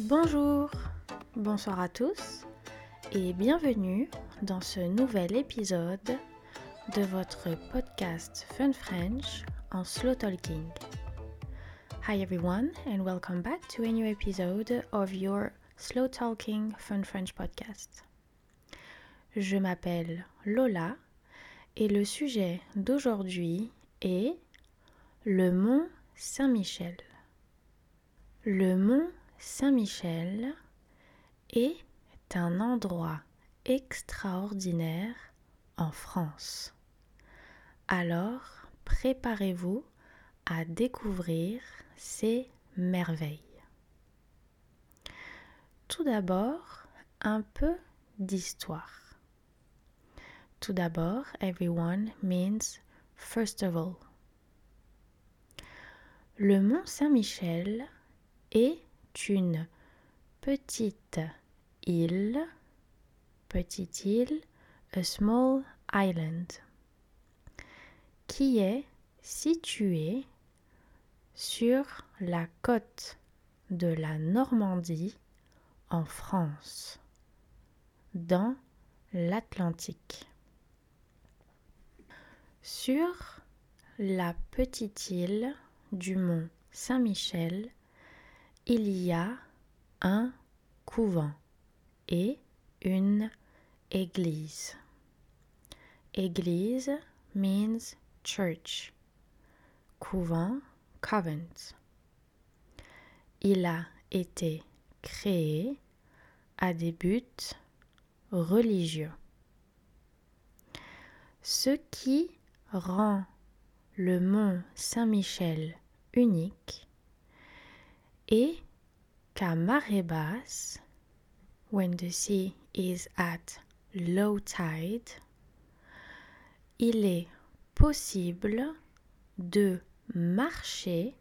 Bonjour, bonsoir à tous et bienvenue dans ce nouvel épisode de votre podcast Fun French en slow talking. Hi everyone and welcome back to a new episode of your slow talking Fun French podcast. Je m'appelle Lola et le sujet d'aujourd'hui est le mont Saint-Michel. Le mont Saint-Michel est un endroit extraordinaire en France. Alors, préparez-vous à découvrir ces merveilles. Tout d'abord, un peu d'histoire. Tout d'abord, everyone means first of all. Le mont Saint-Michel est une petite île, petite île, a small island, qui est située sur la côte de la Normandie en France, dans l'Atlantique. Sur la petite île du mont Saint-Michel, il y a un couvent et une église. Église means church. Couvent, convent. Il a été créé à des buts religieux. Ce qui rend le mont Saint-Michel unique et qu'à marée basse, when the sea is at low tide, il est possible de marcher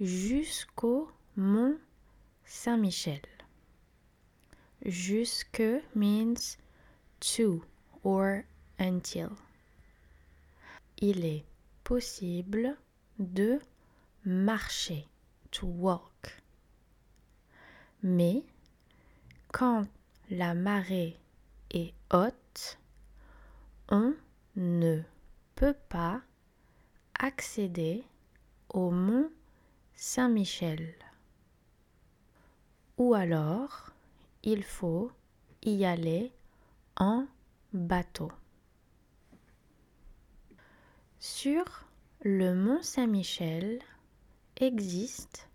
jusqu'au mont Saint-Michel. Jusque means to or until. Il est possible de marcher, to walk. Mais quand la marée est haute, on ne peut pas accéder au mont Saint-Michel. Ou alors, il faut y aller en bateau. Sur le mont Saint-Michel existe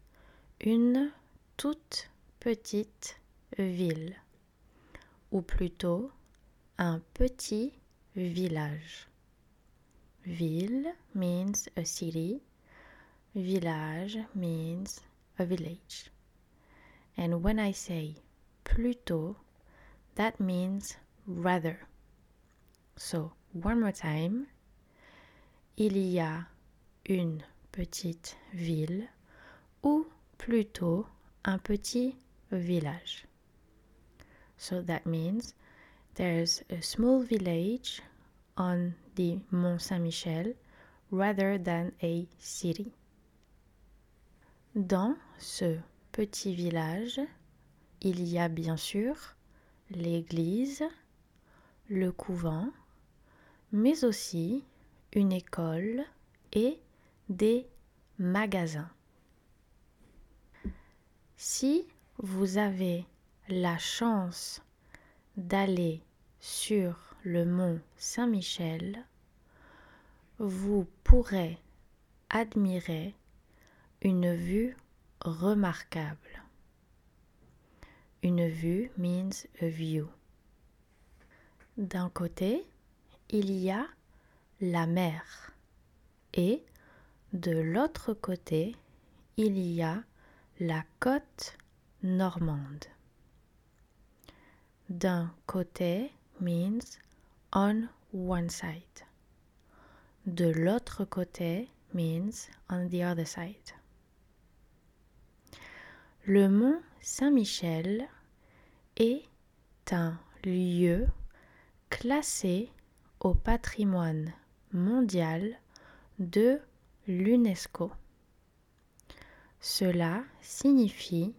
une toute petite ville, ou plutôt un petit village. Ville means a city, village means a village. And when I say plutôt, that means rather. So, one more time. Il y a une petite ville ou plutôt un petit village. So that means there's a small village on the Mont Saint-Michel rather than a city. Dans ce petit village, il y a bien sûr l'église, le couvent, mais aussi une école et des magasins. Si vous avez la chance d'aller sur le mont Saint-Michel, vous pourrez admirer une vue remarquable. Une vue means a view. D'un côté, il y a la mer et de l'autre côté, il y a la côte normande. D'un côté means on one side. De l'autre côté means on the other side. Le mont Saint-Michel est un lieu classé au patrimoine mondial de l'UNESCO. Cela signifie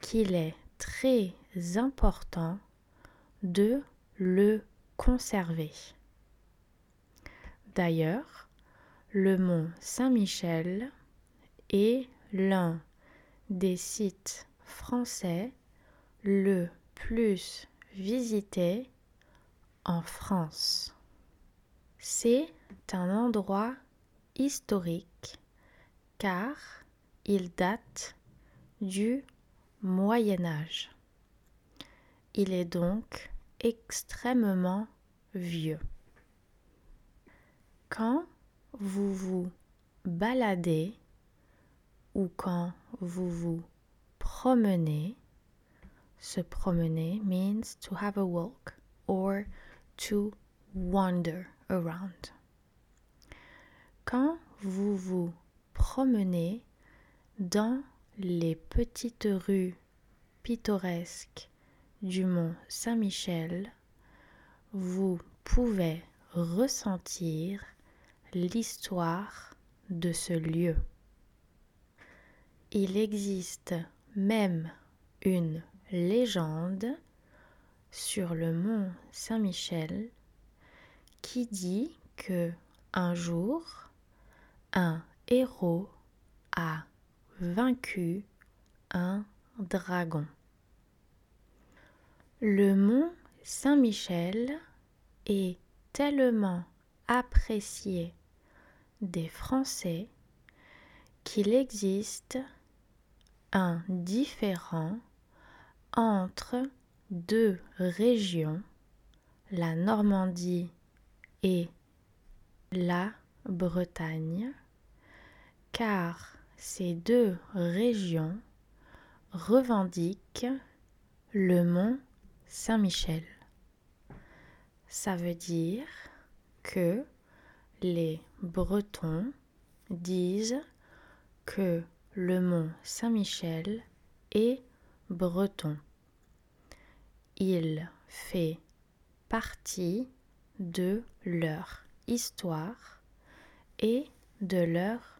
qu'il est très important de le conserver. D'ailleurs, le mont Saint-Michel est l'un des sites français le plus visité en France. C'est un endroit historique car il date du Moyen Âge. Il est donc extrêmement vieux. Quand vous vous baladez ou quand vous vous promenez, se promener means to have a walk or to wander around. Quand vous vous promenez dans les petites rues pittoresques du mont Saint-Michel, vous pouvez ressentir l'histoire de ce lieu. Il existe même une légende sur le mont Saint-Michel qui dit que un jour un héros a vaincu un dragon. Le mont Saint-Michel est tellement apprécié des Français qu'il existe un différent entre deux régions, la Normandie et la Bretagne, car ces deux régions revendiquent le mont Saint-Michel. Ça veut dire que les Bretons disent que le mont Saint-Michel est breton. Il fait partie de leur histoire et de leur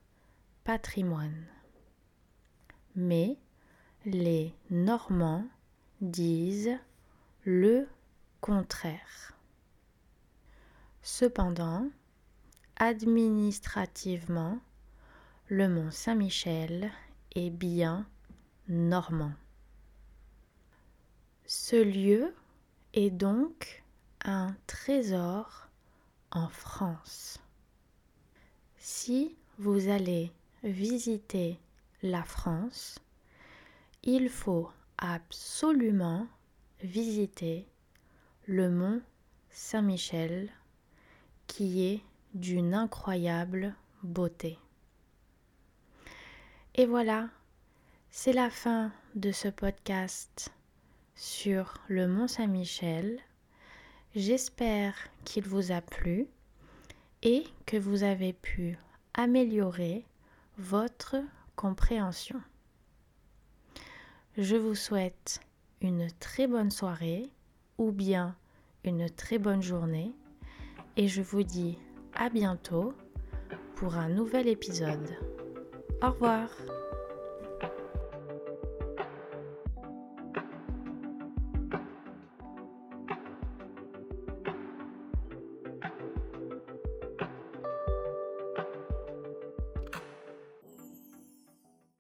Mais les Normands disent le contraire. Cependant, administrativement, le mont Saint-Michel est bien normand. Ce lieu est donc un trésor en France. Si vous allez visiter la France, il faut absolument visiter le mont Saint-Michel qui est d'une incroyable beauté. Et voilà, c'est la fin de ce podcast sur le Mont Saint-Michel. J'espère qu'il vous a plu et que vous avez pu améliorer votre compréhension. Je vous souhaite une très bonne soirée ou bien une très bonne journée et je vous dis à bientôt pour un nouvel épisode. Au revoir